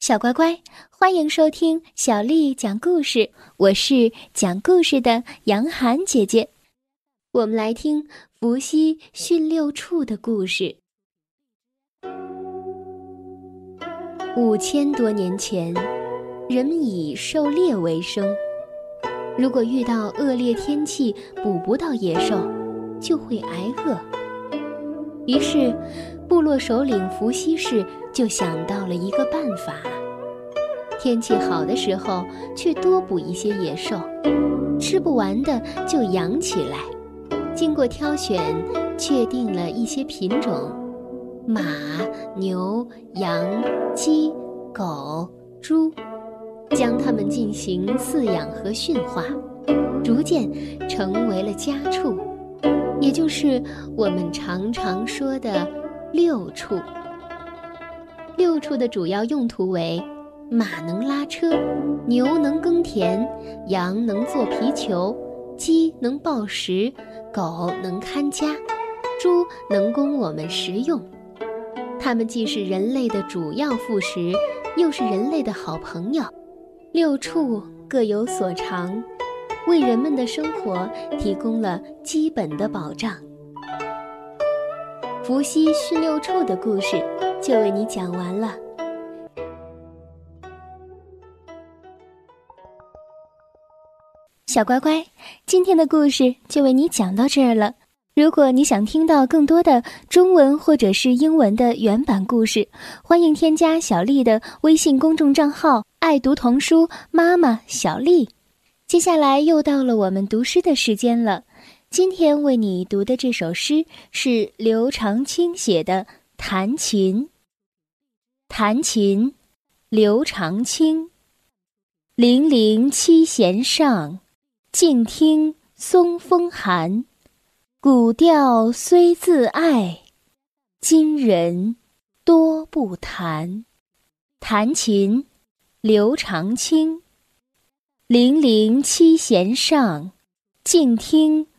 小乖乖，欢迎收听小丽讲故事。我是讲故事的杨涵姐姐。我们来听伏羲驯六畜的故事。五千多年前，人们以狩猎为生。如果遇到恶劣天气，捕不到野兽，就会挨饿。于是，部落首领伏羲氏就想到了一个办法：天气好的时候，去多捕一些野兽，吃不完的就养起来。经过挑选，确定了一些品种：马、牛、羊、鸡、狗、猪，将它们进行饲养和驯化，逐渐成为了家畜。也就是我们常常说的六畜。六畜的主要用途为：马能拉车，牛能耕田，羊能做皮球，鸡能报食，狗能看家，猪能供我们食用。它们既是人类的主要副食，又是人类的好朋友。六畜各有所长。为人们的生活提供了基本的保障。伏羲驯六畜的故事就为你讲完了。小乖乖，今天的故事就为你讲到这儿了。如果你想听到更多的中文或者是英文的原版故事，欢迎添加小丽的微信公众账号“爱读童书妈妈小丽”。接下来又到了我们读诗的时间了。今天为你读的这首诗是刘长卿写的《弹琴》。弹琴，刘长卿。零零七弦上，静听松风寒。古调虽自爱，今人多不弹。弹琴，刘长卿。零零七弦上，静听